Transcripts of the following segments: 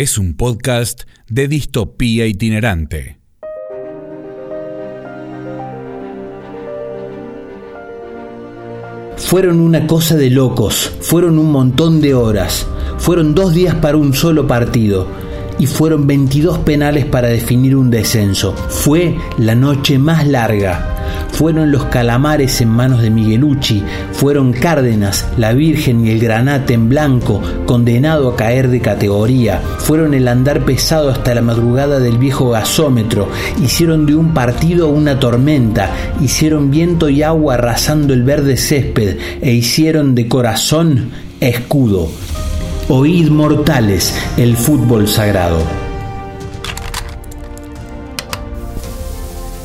Es un podcast de distopía itinerante. Fueron una cosa de locos, fueron un montón de horas, fueron dos días para un solo partido y fueron 22 penales para definir un descenso. Fue la noche más larga. Fueron los calamares en manos de Miguelucci, fueron Cárdenas, la Virgen y el Granate en blanco, condenado a caer de categoría, fueron el andar pesado hasta la madrugada del viejo gasómetro, hicieron de un partido una tormenta, hicieron viento y agua arrasando el verde césped e hicieron de corazón escudo. Oíd mortales el fútbol sagrado.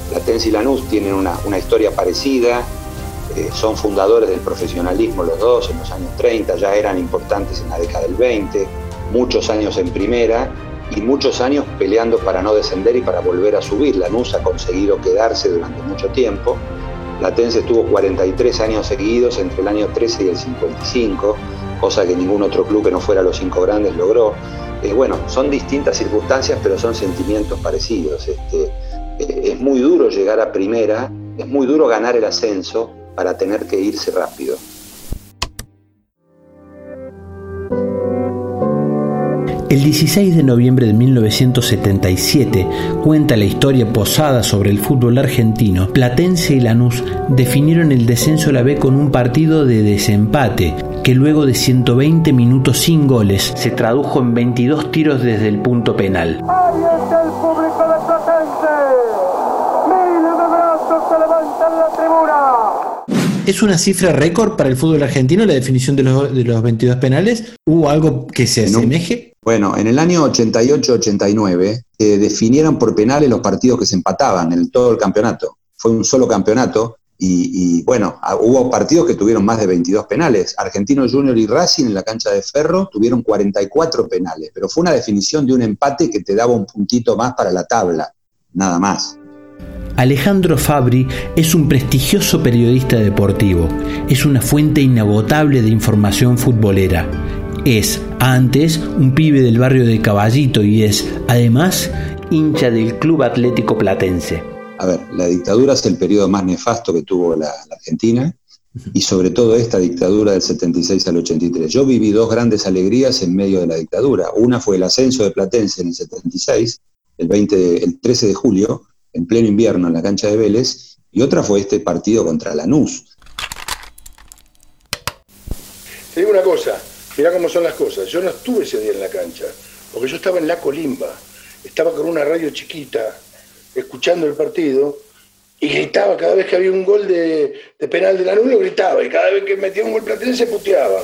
Platense y Lanús tienen una, una historia parecida, eh, son fundadores del profesionalismo los dos en los años 30, ya eran importantes en la década del 20, muchos años en primera y muchos años peleando para no descender y para volver a subir. Lanús ha conseguido quedarse durante mucho tiempo. Platense estuvo 43 años seguidos entre el año 13 y el 55, cosa que ningún otro club que no fuera los cinco grandes logró. Eh, bueno, son distintas circunstancias, pero son sentimientos parecidos. Este, eh, es muy duro llegar a primera, es muy duro ganar el ascenso para tener que irse rápido. El 16 de noviembre de 1977 cuenta la historia posada sobre el fútbol argentino. Platense y Lanús definieron el descenso a la B con un partido de desempate que luego de 120 minutos sin goles se tradujo en 22 tiros desde el punto penal. Ahí está el público de Platense. Miles de brazos se levantan la tribuna. ¿Es una cifra récord para el fútbol argentino la definición de los, de los 22 penales? ¿Hubo algo que se asemeje? Bueno, en el año 88-89 se definieron por penales los partidos que se empataban en todo el campeonato. Fue un solo campeonato y, y, bueno, hubo partidos que tuvieron más de 22 penales. Argentino Junior y Racing en la cancha de Ferro tuvieron 44 penales, pero fue una definición de un empate que te daba un puntito más para la tabla, nada más. Alejandro Fabri es un prestigioso periodista deportivo. Es una fuente inagotable de información futbolera. Es, antes, un pibe del barrio de Caballito y es, además, hincha del Club Atlético Platense. A ver, la dictadura es el periodo más nefasto que tuvo la, la Argentina y sobre todo esta dictadura del 76 al 83. Yo viví dos grandes alegrías en medio de la dictadura. Una fue el ascenso de Platense en el 76, el, 20 de- el 13 de julio, en pleno invierno en la cancha de Vélez, y otra fue este partido contra Lanús. Te digo una cosa, mirá cómo son las cosas. Yo no estuve ese día en la cancha, porque yo estaba en la colimba, estaba con una radio chiquita, escuchando el partido, y gritaba cada vez que había un gol de, penal de la lo gritaba, y cada vez que metía un gol platense puteaba.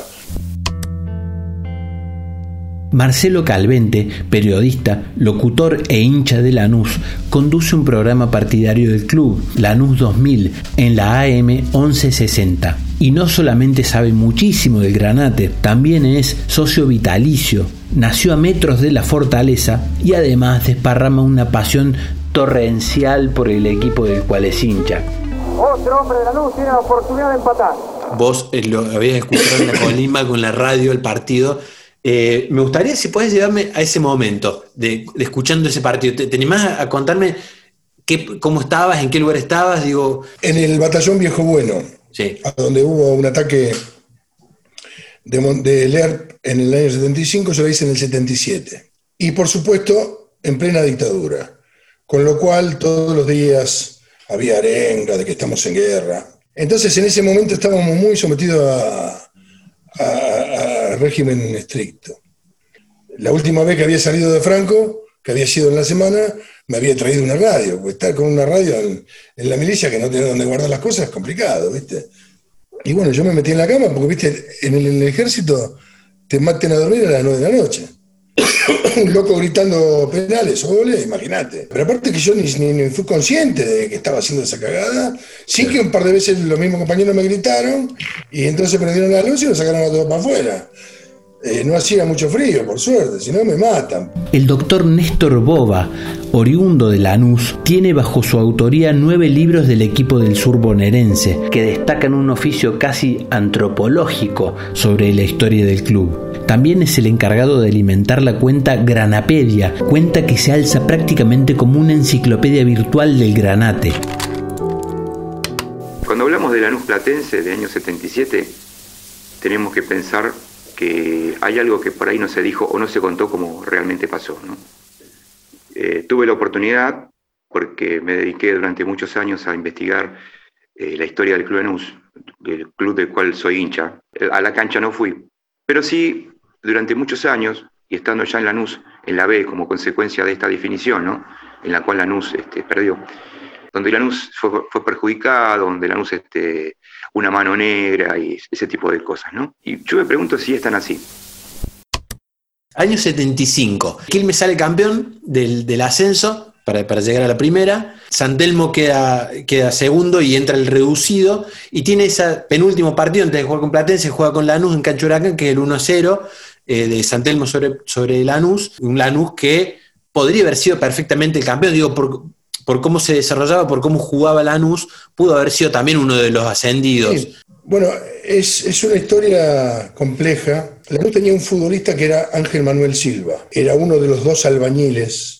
Marcelo Calvente, periodista, locutor e hincha de Lanús, conduce un programa partidario del club, Lanús 2000, en la AM 1160. Y no solamente sabe muchísimo del granate, también es socio vitalicio, nació a metros de la fortaleza y además desparrama una pasión torrencial por el equipo del cual es hincha. Otro hombre de la luz tiene la oportunidad de empatar. Vos eh, lo habías escuchado en la colimba con la radio, el partido. Eh, me gustaría si puedes llevarme a ese momento de, de escuchando ese partido. ¿Te, te animás a, a contarme qué, cómo estabas, en qué lugar estabas? Digo, En el batallón Viejo Bueno, sí. a donde hubo un ataque de, de Lerp en el año 75, yo lo hice en el 77. Y por supuesto, en plena dictadura. Con lo cual, todos los días había arenga de que estamos en guerra. Entonces, en ese momento estábamos muy sometidos a, a- a régimen estricto. La última vez que había salido de Franco, que había sido en la semana, me había traído una radio. Porque estar con una radio en, la milicia que no tiene donde guardar las cosas es complicado, ¿viste? Y bueno, yo me metí en la cama porque, viste, en el, ejército te maten a dormir a las 9 de la noche. loco gritando penales o goles, imagínate. Pero aparte que yo ni, ni- ni fui consciente de que estaba haciendo esa cagada, sí que un par de veces los mismos compañeros me gritaron y entonces prendieron la luz y lo sacaron a todos para afuera. Eh, no hacía mucho frío, por suerte, si no me matan. El doctor Néstor Bova, oriundo de Lanús, tiene bajo su autoría nueve libros del equipo del sur bonaerense, que destacan un oficio casi antropológico sobre la historia del club. También es el encargado de alimentar la cuenta Granapedia, cuenta que se alza prácticamente como una enciclopedia virtual del granate. Cuando hablamos de Lanús Platense de año 77, tenemos que pensar que hay algo que por ahí no se dijo o no se contó como realmente pasó. ¿no? Eh, tuve la oportunidad, porque me dediqué durante muchos años a investigar eh, la historia del Club Lanús, del club del cual soy hincha. Eh, A la cancha no fui, pero sí, durante muchos años, y estando ya en Lanús, en la B, como consecuencia de esta definición, ¿no? en la cual Lanús este, perdió, donde Lanús fue, fue perjudicado, donde Lanús este, una mano negra y ese tipo de cosas, ¿no? Y yo me pregunto si están así. Año 75. Quilmes sale campeón del, del ascenso para, para llegar a la primera. San Telmo queda, queda segundo y entra el reducido. Y tiene ese penúltimo partido antes de jugar con Platense, juega con Lanús en Cancho Huracán, que es el 1-0 eh, de San Telmo sobre, sobre Lanús. Un Lanús que podría haber sido perfectamente el campeón, digo, por, por cómo se desarrollaba, por cómo jugaba Lanús, pudo haber sido también uno de los ascendidos. Sí. Bueno, es, es una historia compleja. Lanús tenía un futbolista que era Ángel Manuel Silva. Era uno de los dos albañiles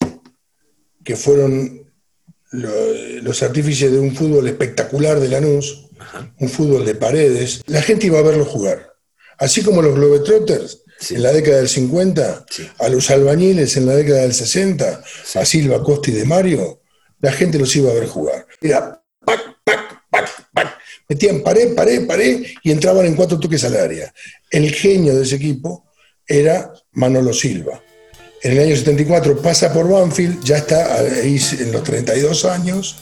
que fueron lo- los artífices de un fútbol espectacular de Lanús, un fútbol de paredes. La gente iba a verlo jugar. Así como los Globetrotters Sí. en la década del 50, Sí. a los albañiles en la década del 60, a Silva, Costa y de Mario, la gente los iba a ver jugar. Era pac, pac, pac, pac. Metían pared, pared, pared y entraban en cuatro toques al área. El genio de ese equipo era Manolo Silva. En el año 74 pasa por Banfield, ya está ahí en los 32 años,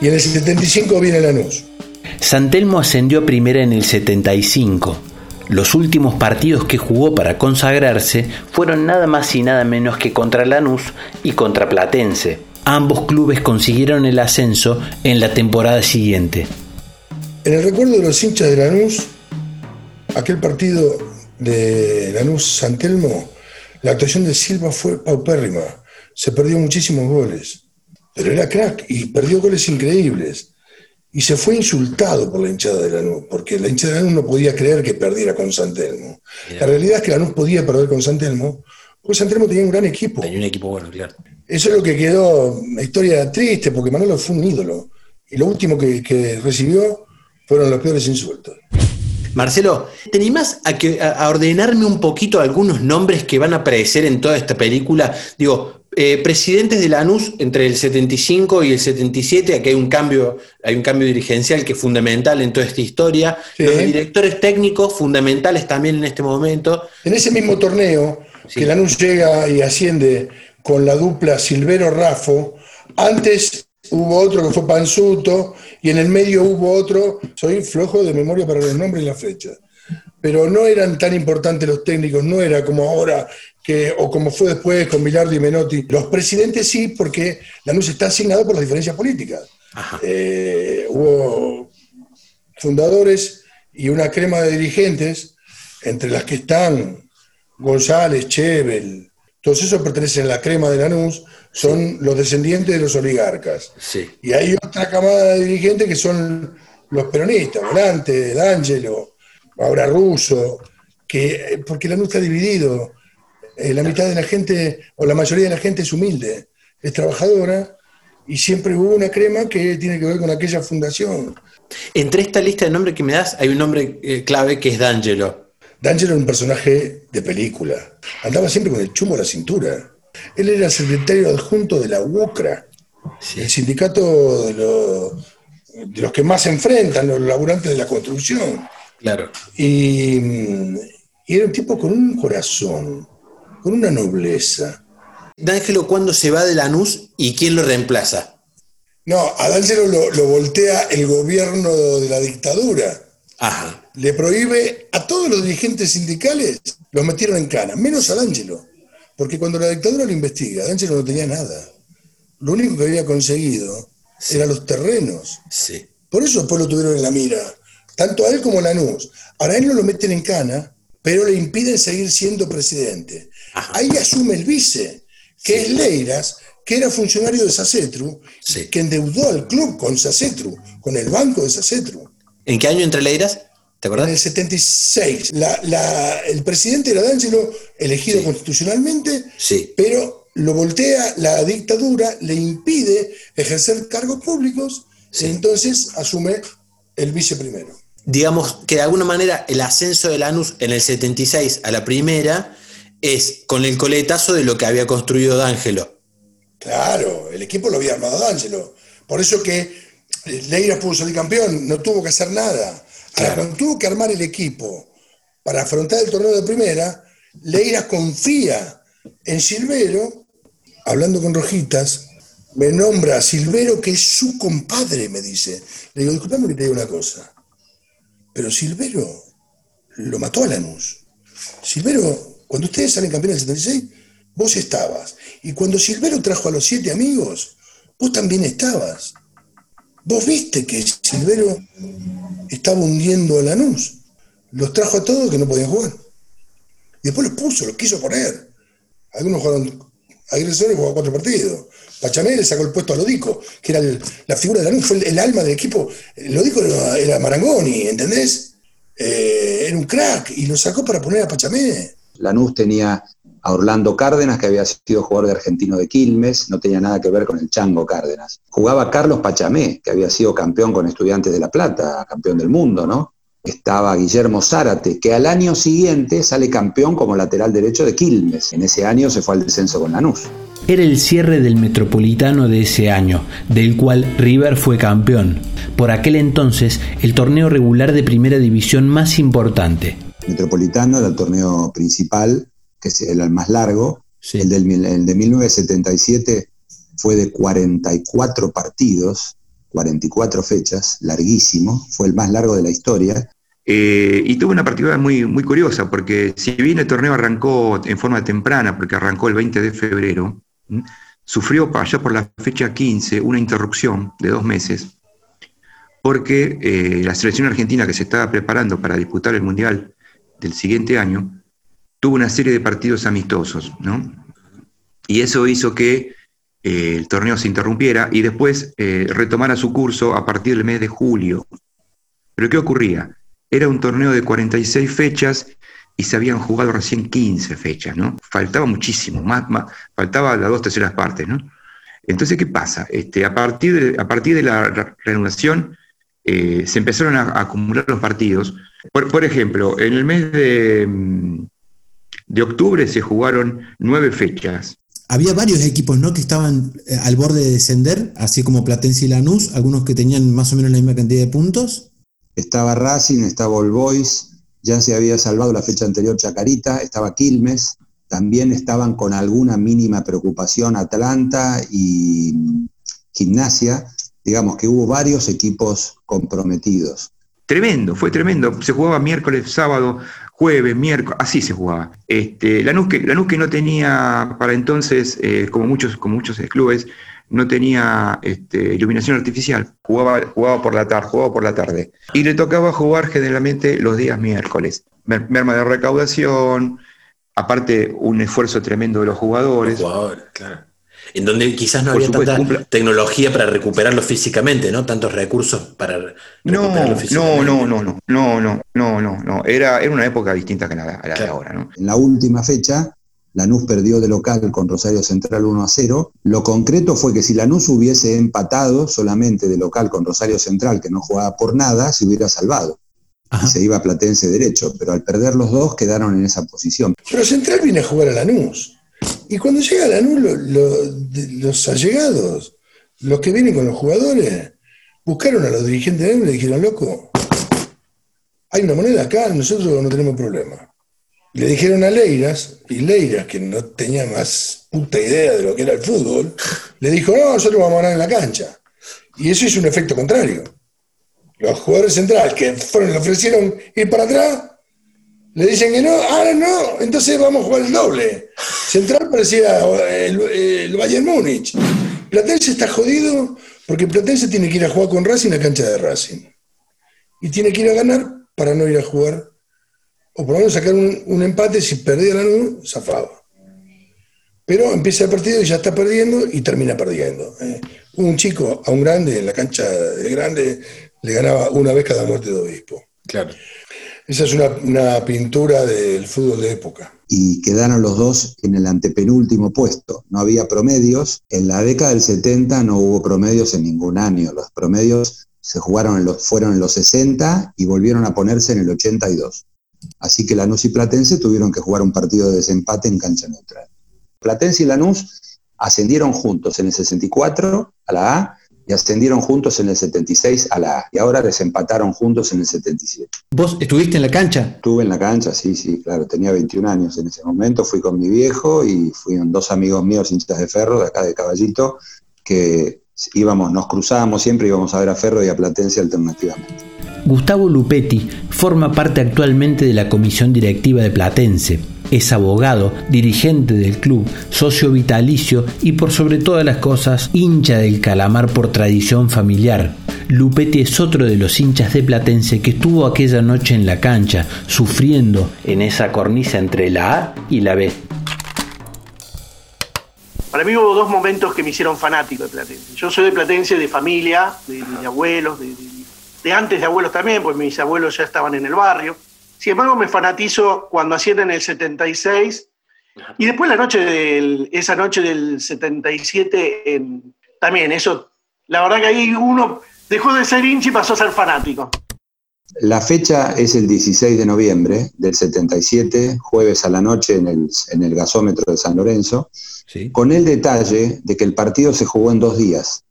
y en el 75 viene Lanús. San Telmo ascendió a primera en el 75. Los últimos partidos que jugó para consagrarse fueron nada más y nada menos que contra Lanús y contra Platense. Ambos clubes consiguieron el ascenso en la temporada siguiente. En el recuerdo de los hinchas de Lanús, aquel partido de Lanús-San Telmo, la actuación de Silva fue paupérrima. Se perdió muchísimos goles. Pero era crack y perdió goles increíbles. Y se fue insultado por la hinchada de Lanús, porque la hinchada de Lanús no podía creer que perdiera con San Telmo. La realidad es que Lanús podía perder con San Telmo, porque San Telmo tenía un gran equipo. Tenía un equipo bueno, claro. Eso es lo que quedó, una historia triste, porque Manolo fue un ídolo. Y lo último que, que recibió fueron los peores insultos. Marcelo, ¿te animás a, que, a, ordenarme un poquito algunos nombres que van a aparecer en toda esta película? Digo, eh, presidentes de Lanús entre el 75 y el 77, aquí hay un cambio, hay un cambio dirigencial que es fundamental en toda esta historia. Sí. Los directores técnicos fundamentales también en este momento. En ese mismo torneo, Sí. que Lanús llega y asciende con la dupla Silvero-Rafo, antes hubo otro que fue Panzuto, y en el medio hubo otro, soy flojo de memoria para los nombres y las fechas, pero no eran tan importantes los técnicos, no era como ahora, que, o como fue después con Bilardo y Menotti. Los presidentes sí, porque Lanús está asignado por las diferencias políticas. Eh, hubo fundadores y una crema de dirigentes, entre las que están González, Chevel, todos esos pertenecen a la crema de Lanús, son los descendientes de los oligarcas. Sí. Y hay otra camada de dirigentes que son los peronistas, Volante, D'Angelo, ahora Russo, que, porque Lanús está dividido. Eh, la mitad de la gente, o la mayoría de la gente es humilde, es trabajadora, y siempre hubo una crema que tiene que ver con aquella fundación. Entre esta lista de nombres que me das, hay un nombre eh, clave que es D'Angelo. D'Angelo era un personaje de película. Andaba siempre con el chumo a la cintura. Él era secretario adjunto de la UOCRA, el sindicato de, los- de los que más se enfrentan, los laburantes de la construcción. Claro. Y, y era un tipo con un corazón, con una nobleza. D'Angelo, ¿cuándo se va de Lanús y quién lo reemplaza? No, a D'Angelo lo, lo voltea el gobierno de la dictadura. Ajá. le prohíbe a todos los dirigentes sindicales, los metieron en cana, menos a D'Angelo. Porque cuando la dictadura lo investiga, D'Angelo no tenía nada. Lo único que había conseguido eran los terrenos. Sí. Por eso después lo tuvieron en la mira, tanto a él como a Lanús. Ahora a él no lo meten en cana, pero le impiden seguir siendo presidente. Ahí asume el vice, que es Leiras, que era funcionario de Sacetru, Sí. que endeudó al club con Sacetru, con el banco de Sacetru. ¿En qué año entre Leiras? ¿Te En acordás? el 76, la- la- el presidente era D'Angelo, elegido Sí. constitucionalmente, Sí. pero lo voltea la dictadura, le impide ejercer cargos públicos, Sí. y entonces asume el vice primero. Digamos que de alguna manera el ascenso de Lanús en el 76 a la primera es con el coletazo de lo que había construido D'Angelo. Claro, el equipo lo había armado D'Angelo. Por eso que eh, Leiras pudo salir campeón, no tuvo que hacer nada. Ahora, Claro. cuando tuvo que armar el equipo para afrontar el torneo de primera, Leiras confía en Silvero, hablando con Rojitas, me nombra a Silvero que es su compadre, me dice. Le digo, disculpame que te diga una cosa, pero Silvero lo mató a Lanús. Silvero, cuando ustedes salen campeones del 76, vos estabas. Y cuando Silvero trajo a los siete amigos, vos también estabas. Vos viste que Silvero estaba hundiendo a Lanús. Los trajo a todos que no podían jugar. Y después los puso, los quiso poner. Algunos jugaron, agresores jugaron cuatro partidos. Pachamé le sacó el puesto a Lodico, que era la figura de Lanús, fue el, alma del equipo. Lodico era, era Marangoni, ¿entendés? Eh, era un crack y lo sacó para poner a Pachamé. Lanús tenía a Orlando Cárdenas, que había sido jugador de argentino de Quilmes, no tenía nada que ver con el Chango Cárdenas. Jugaba Carlos Pachamé, que había sido campeón con Estudiantes de La Plata, campeón del mundo, ¿no? Estaba Guillermo Zárate, que al año siguiente sale campeón como lateral derecho de Quilmes. En ese año se fue al descenso con Lanús. Era el cierre del Metropolitano de ese año, del cual River fue campeón. Por aquel entonces, el torneo regular de primera división más importante. Metropolitano era el torneo principal, que es el más largo. Sí. El, del, mil- el de 1977 fue de 44 partidos, 44 fechas, larguísimo, fue el más largo de la historia. Eh, y tuvo una particularidad muy, muy curiosa, porque si bien el torneo arrancó en forma temprana, porque arrancó el 20 de febrero, ¿m? sufrió allá por la fecha 15 una interrupción de dos meses, porque eh, la selección argentina que se estaba preparando para disputar el Mundial del siguiente año, tuvo una serie de partidos amistosos, ¿no? Y eso hizo que eh, el torneo se interrumpiera y después eh, retomara su curso a partir del mes de julio. Pero ¿qué ocurría? Era un torneo de 46 fechas y se habían jugado recién 15 fechas, ¿no? Faltaba muchísimo, más, más- faltaba las dos terceras partes, ¿no? Entonces, ¿qué pasa? Este, a, partir de, a partir de la re- reanudación eh, se empezaron a, acumular los partidos. Por, por ejemplo, en el mes de, mm, de octubre se jugaron nueve fechas. Había varios equipos ¿no? que estaban eh, al borde de descender, así como Platense y Lanús, algunos que tenían más o menos la misma cantidad de puntos. Estaba Racing, estaba All Boys, ya se había salvado la fecha anterior Chacarita, estaba Quilmes, también estaban con alguna mínima preocupación Atlanta y mm, Gimnasia. Digamos que hubo varios equipos comprometidos. Tremendo, fue tremendo. Se jugaba miércoles, sábado, jueves, miércoles, así se jugaba. Este, Lanús, que, Lanús no tenía para entonces, eh, como, muchos, como muchos clubes, no tenía este, iluminación artificial. Jugaba, jugaba por la tarde, jugaba por la tarde. Y le tocaba jugar generalmente los días miércoles. Mer- Merma de recaudación, aparte un esfuerzo tremendo de los jugadores. Jugadores, claro. En donde quizás no Por había supuesto, tanta cumpla- tecnología para recuperarlo físicamente, ¿no? Tantos recursos para recuperarlo no, físicamente. no, no, no, no, no, no, no, no. Era, era una época distinta que la, a la de Claro. ahora, ¿no? En la última fecha, Lanús perdió de local con Rosario Central 1 a 0. Lo concreto fue que si Lanús hubiese empatado solamente de local con Rosario Central, que no jugaba por nada, se hubiera salvado. Ajá. Y se iba a Platense derecho, pero al perder los dos quedaron en esa posición. Pero Central viene a jugar a Lanús. Y cuando llega Lanús, lo- los allegados, los que vienen con los jugadores, buscaron a los dirigentes de Lanús y le dijeron, loco, hay una moneda acá, nosotros no tenemos problema. Le dijeron a Leiras, y Leiras, que no tenía más puta idea de lo que era el fútbol, le dijo, no, nosotros vamos a ganar en la cancha. Y eso hizo un efecto contrario. Los jugadores centrales que fueron, le ofrecieron ir para atrás, Le dicen que no, ahora no, entonces vamos a jugar el doble. Central parecía el, el Bayern Múnich. Platense está jodido porque Platense tiene que ir a jugar con Racing la cancha de Racing. Y tiene que ir a ganar para no ir a jugar, o por lo menos sacar un, un empate si perdía la nube, zafaba. Pero empieza el partido y ya está perdiendo y termina perdiendo. eh. Un chico a un grande en la cancha de grande le ganaba una vez cada muerte de obispo. Claro. Esa es una, pintura del fútbol de época. y quedaron los dos en el antepenúltimo puesto. No había promedios. En la década del 70 no hubo promedios en ningún año. Los promedios se jugaron en los, fueron en los 60 y volvieron a ponerse en el 82. Así que Lanús y Platense tuvieron que jugar un partido de desempate en cancha neutral. Platense y Lanús ascendieron juntos en el 64 a la A y ascendieron juntos en el 76 a la A. Y ahora desempataron juntos en el 77. ¿Vos estuviste en la cancha? Estuve en la cancha, sí, sí, claro, tenía 21 años en ese momento, fui con mi viejo y fueron dos amigos míos hinchas de Ferro, de acá de Caballito, que íbamos, nos cruzábamos siempre, íbamos a ver a Ferro y a Platense alternativamente. Gustavo Lupetti forma parte actualmente de la comisión directiva de Platense. Es abogado, dirigente del club, socio vitalicio y por sobre todas las cosas hincha del calamar por tradición familiar. Lupetti es otro de los hinchas de Platense que estuvo aquella noche en la cancha, sufriendo en esa cornisa entre la A y la B. Para mí hubo dos momentos que me hicieron fanático de Platense. Yo soy de Platense de familia, de, de abuelos, de, de- de antes de abuelos también, pues mis abuelos ya estaban en el barrio. Sin embargo, me fanatizo cuando ascienden en el 76 y después la noche del, esa noche del 77 en- también, eso, la verdad que ahí uno dejó de ser hincha y pasó a ser fanático. La fecha es el 16 de noviembre del 77, jueves a la noche en el, en el gasómetro de San Lorenzo, con el detalle de que el partido se jugó en dos días,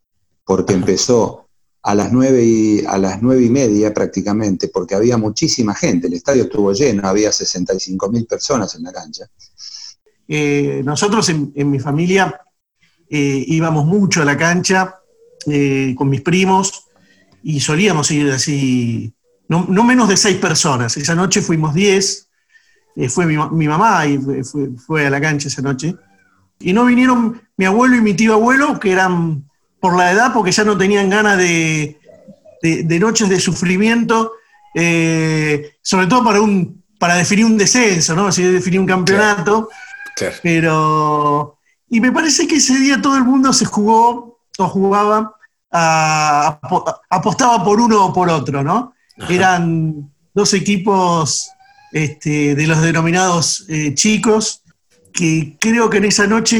porque empezó a las nueve y, a las nueve y media prácticamente, porque había muchísima gente, el estadio estuvo lleno, había 65 mil personas en la cancha. Eh, nosotros en, en mi familia eh, íbamos mucho a la cancha eh, con mis primos y solíamos ir así, no, no menos de seis personas. Esa noche fuimos diez, eh, fue mi, ma- mi mamá y fue, a la cancha esa noche. Y no vinieron mi abuelo y mi tío abuelo, que eran por la edad, porque ya no tenían ganas de, de- de noches de sufrimiento, eh, sobre todo para, un, para definir un descenso, ¿no? Así definir un campeonato. Pero. Y me parece que ese día todo el mundo se jugó o jugaba, a- apostaba por uno o por otro, ¿no? Eran dos equipos este, de los denominados eh, chicos que creo que en esa noche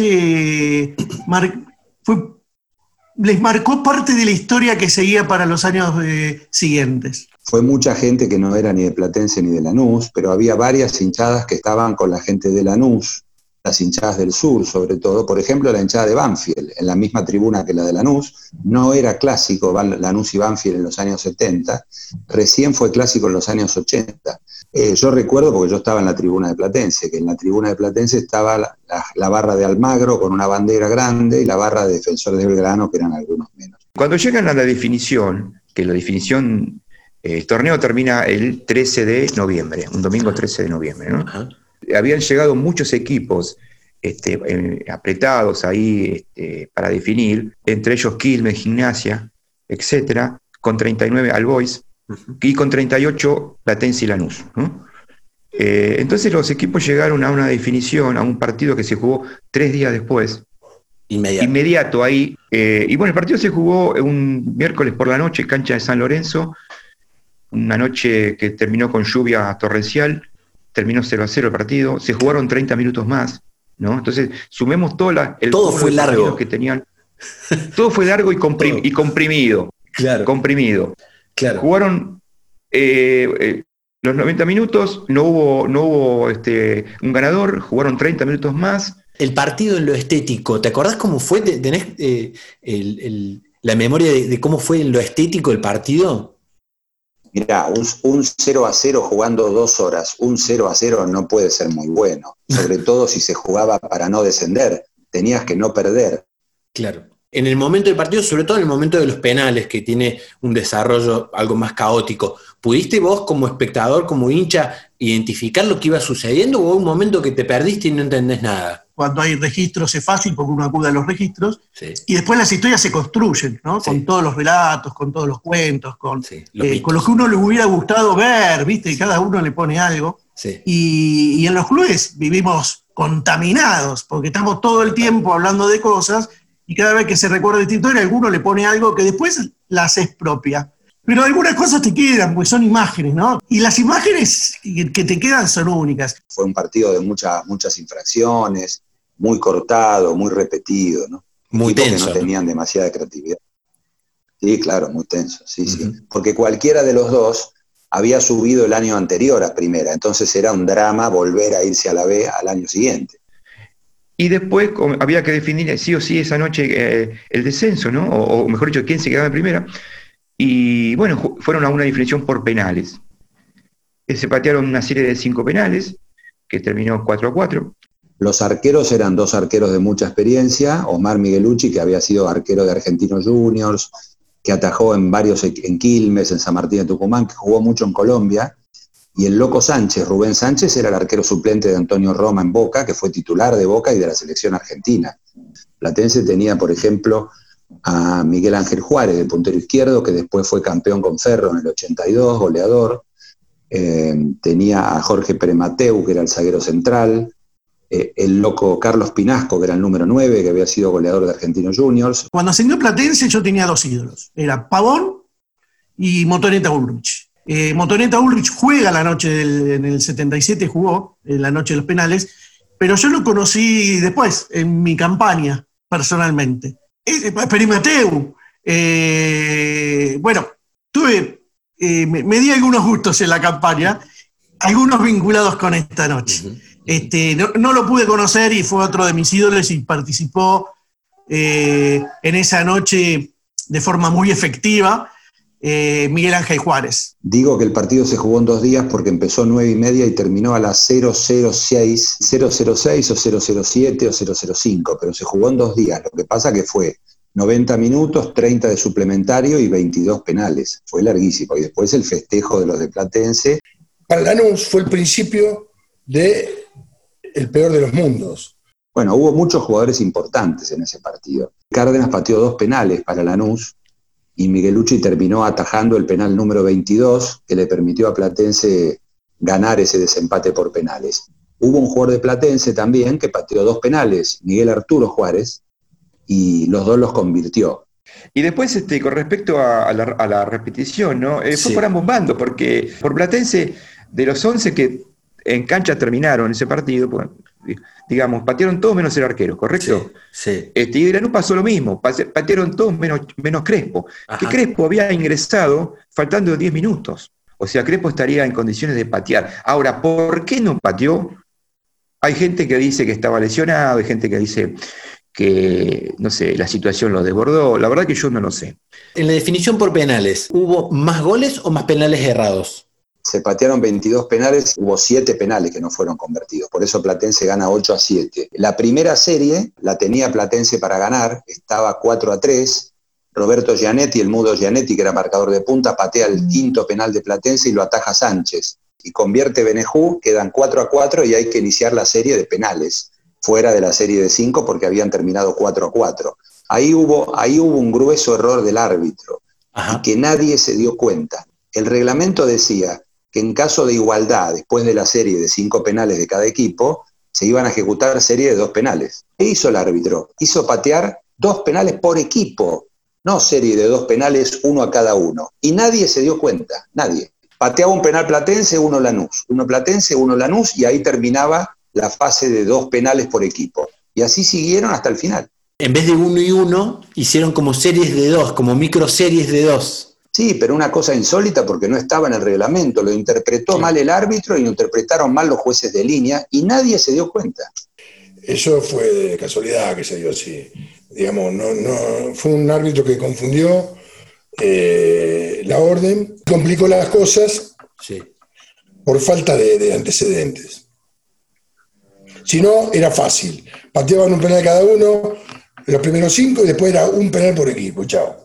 eh, mar- fue- les marcó parte de la historia que seguía para los años eh, siguientes. Fue mucha gente que no era ni de Platense ni de Lanús, pero había varias hinchadas que estaban con la gente de Lanús, las hinchadas del sur sobre todo. Por ejemplo, la hinchada de Banfield, en la misma tribuna que la de Lanús, no era clásico Lanús y Banfield en los años 70, recién fue clásico en los años 80. Eh, yo recuerdo, porque yo estaba en la tribuna de Platense, que en la tribuna de Platense estaba la, la- la barra de Almagro con una bandera grande y la barra de Defensores de Belgrano, que eran algunos menos. Cuando llegan a la definición, que la definición, eh, el torneo termina el 13 de noviembre, un domingo 13 de noviembre, ¿no? Habían llegado muchos equipos este, eh, apretados ahí este, para definir, entre ellos Quilmes, Gimnasia, etcétera, con 39 All Boys y con 38 Platense y Lanús. ¿no? Eh, entonces los equipos llegaron a una definición, a un partido que se jugó tres días después, Inmediato. inmediato ahí. Eh, y bueno, el partido se jugó un miércoles por la noche, cancha de San Lorenzo, una noche que terminó con lluvia torrencial, terminó 0 a 0 el partido, se jugaron 30 minutos más, ¿no? Entonces, sumemos todo la, el Todo fue largo. que tenían. Todo fue largo y, comprim- y comprimido. Claro. Comprimido. Claro. Jugaron eh, eh, los 90 minutos, no hubo, no hubo este, un ganador, jugaron 30 minutos más. El partido en lo estético, ¿te acordás cómo fue? ¿Te- ¿Tenés eh, el- el- la memoria de, de cómo fue en lo estético el partido? Mirá, un, un 0 a 0 jugando dos horas, un 0 a 0 no puede ser muy bueno, sobre todo si se jugaba para no descender, tenías que no perder. Claro. En el momento del partido, sobre todo en el momento de los penales, que tiene un desarrollo algo más caótico, ¿Pudiste vos como espectador, como hincha, identificar lo que iba sucediendo o hubo un momento que te perdiste y no entendés nada? Cuando hay registros es fácil porque uno acude a los registros y después las historias se construyen, ¿no? Con todos los relatos, con todos los cuentos, con, eh, con lo que uno le hubiera gustado ver, ¿viste? Y cada uno le pone algo. Y, y en los clubes vivimos contaminados porque estamos todo el tiempo hablando de cosas y cada vez que se recuerda esta historia, alguno le pone algo que después las es propia. Pero algunas cosas te quedan, pues son imágenes, ¿no? Y las imágenes que te quedan son únicas. Fue un partido de muchas, muchas infracciones, muy cortado, muy repetido, ¿no? Muy tenso. Que no tenían demasiada creatividad. Sí, claro, muy tenso, sí, sí. Porque cualquiera de los dos había subido el año anterior a primera, entonces era un drama volver a irse a la B al año siguiente. Y después había que definir sí o sí esa noche eh, el descenso, ¿no? O, mejor dicho, quién se quedaba en primera. Y bueno, fueron a una definición por penales. Eh, se patearon una serie de cinco penales, que terminó 4 a 4. Los arqueros eran dos arqueros de mucha experiencia, Omar Miguelucci, que había sido arquero de Argentinos Juniors, que atajó en varios en Quilmes, en San Martín de Tucumán, que jugó mucho en Colombia, y el Loco Sánchez, Rubén Sánchez, era el arquero suplente de Antonio Roma en Boca, que fue titular de Boca y de la selección argentina. Platense tenía, por ejemplo, a Miguel Ángel Juárez, de puntero izquierdo, que después fue campeón con Ferro en el 82, goleador. Eh, tenía a Jorge Peremateu, que era el zaguero central. Eh, el loco Carlos Pinasco, que era el número 9, que había sido goleador de Argentinos Juniors. Cuando ascendió Platense yo tenía dos ídolos. Era Pavón y Motoneta Ulrich. Eh, Motoneta Ulrich juega la noche del, en el 77, jugó en la noche de los penales, pero yo lo conocí después, en mi campaña, personalmente. Eh, Perimateu. Eh, bueno, tuve, me, di algunos gustos en la campaña, algunos vinculados con esta noche. Este, no, lo pude conocer y fue otro de mis ídolos y participó en esa noche de forma muy efectiva. Miguel Ángel Juárez. Digo que el partido se jugó en dos días porque empezó a nueve y media y terminó a las 006, 006 o 007 o 005, pero se jugó en dos días. Lo que pasa que fue 90 minutos, 30 de suplementario y 22 penales. Fue larguísimo. Y después el festejo de los de Platense. Para Lanús fue el principio de el peor de los mundos. Bueno, hubo muchos jugadores importantes en ese partido. Cárdenas pateó dos penales para Lanús y Miguelucci terminó atajando el penal número 22 que le permitió a Platense ganar ese desempate por penales. Hubo un jugador de Platense también que pateó dos penales, Miguel Arturo Juárez, y los dos los convirtió. Y después, este, con respecto a, la, repetición, ¿no? Eh, fue por ambos bandos, porque por Platense, de los 11 que en cancha terminaron ese partido, pues, digamos, patearon todos menos el arquero, ¿correcto? Sí. Este, y de pasó lo mismo, patearon todos menos, menos Crespo, que Crespo había ingresado faltando 10 minutos. O sea, Crespo estaría en condiciones de patear. Ahora, ¿por qué no pateó? Hay gente que dice que estaba lesionado, hay gente que dice que, no sé, la situación lo desbordó. La verdad que yo no lo sé. En la definición por penales, ¿hubo más goles o más penales errados? Se patearon 22 penales, hubo 7 penales que no fueron convertidos. Por eso Platense gana 8 a 7. La primera serie la tenía Platense para ganar, estaba 4 a 3. Roberto Gianetti, el mudo Gianetti, que era marcador de punta, patea el quinto penal de Platense y lo ataja Sánchez. Y convierte Benejú, quedan 4 a 4 y hay que iniciar la serie de penales, fuera de la serie de 5 porque habían terminado 4 a 4. Ahí hubo, ahí hubo un grueso error del árbitro y que nadie se dio cuenta. El reglamento decía que en caso de igualdad, después de la serie de cinco penales de cada equipo, se iban a ejecutar serie de dos penales. ¿Qué hizo el árbitro? Hizo patear dos penales por equipo, no serie de dos penales, uno a cada uno. Y nadie se dio cuenta, nadie. Pateaba un penal platense, uno Lanús, uno platense, uno Lanús, y ahí terminaba la fase de dos penales por equipo. Y así siguieron hasta el final. En vez de uno y uno, hicieron como series de dos, como micro series de dos. Sí, pero una cosa insólita porque no estaba en el reglamento, lo interpretó mal el árbitro y lo interpretaron mal los jueces de línea y nadie se dio cuenta. Eso fue de casualidad que se dio así. Digamos, no, no, fue un árbitro que confundió eh, la orden, complicó las cosas por falta de, antecedentes. Si no, era fácil. Pateaban un penal cada uno, los primeros cinco, y después era un penal por equipo. Chao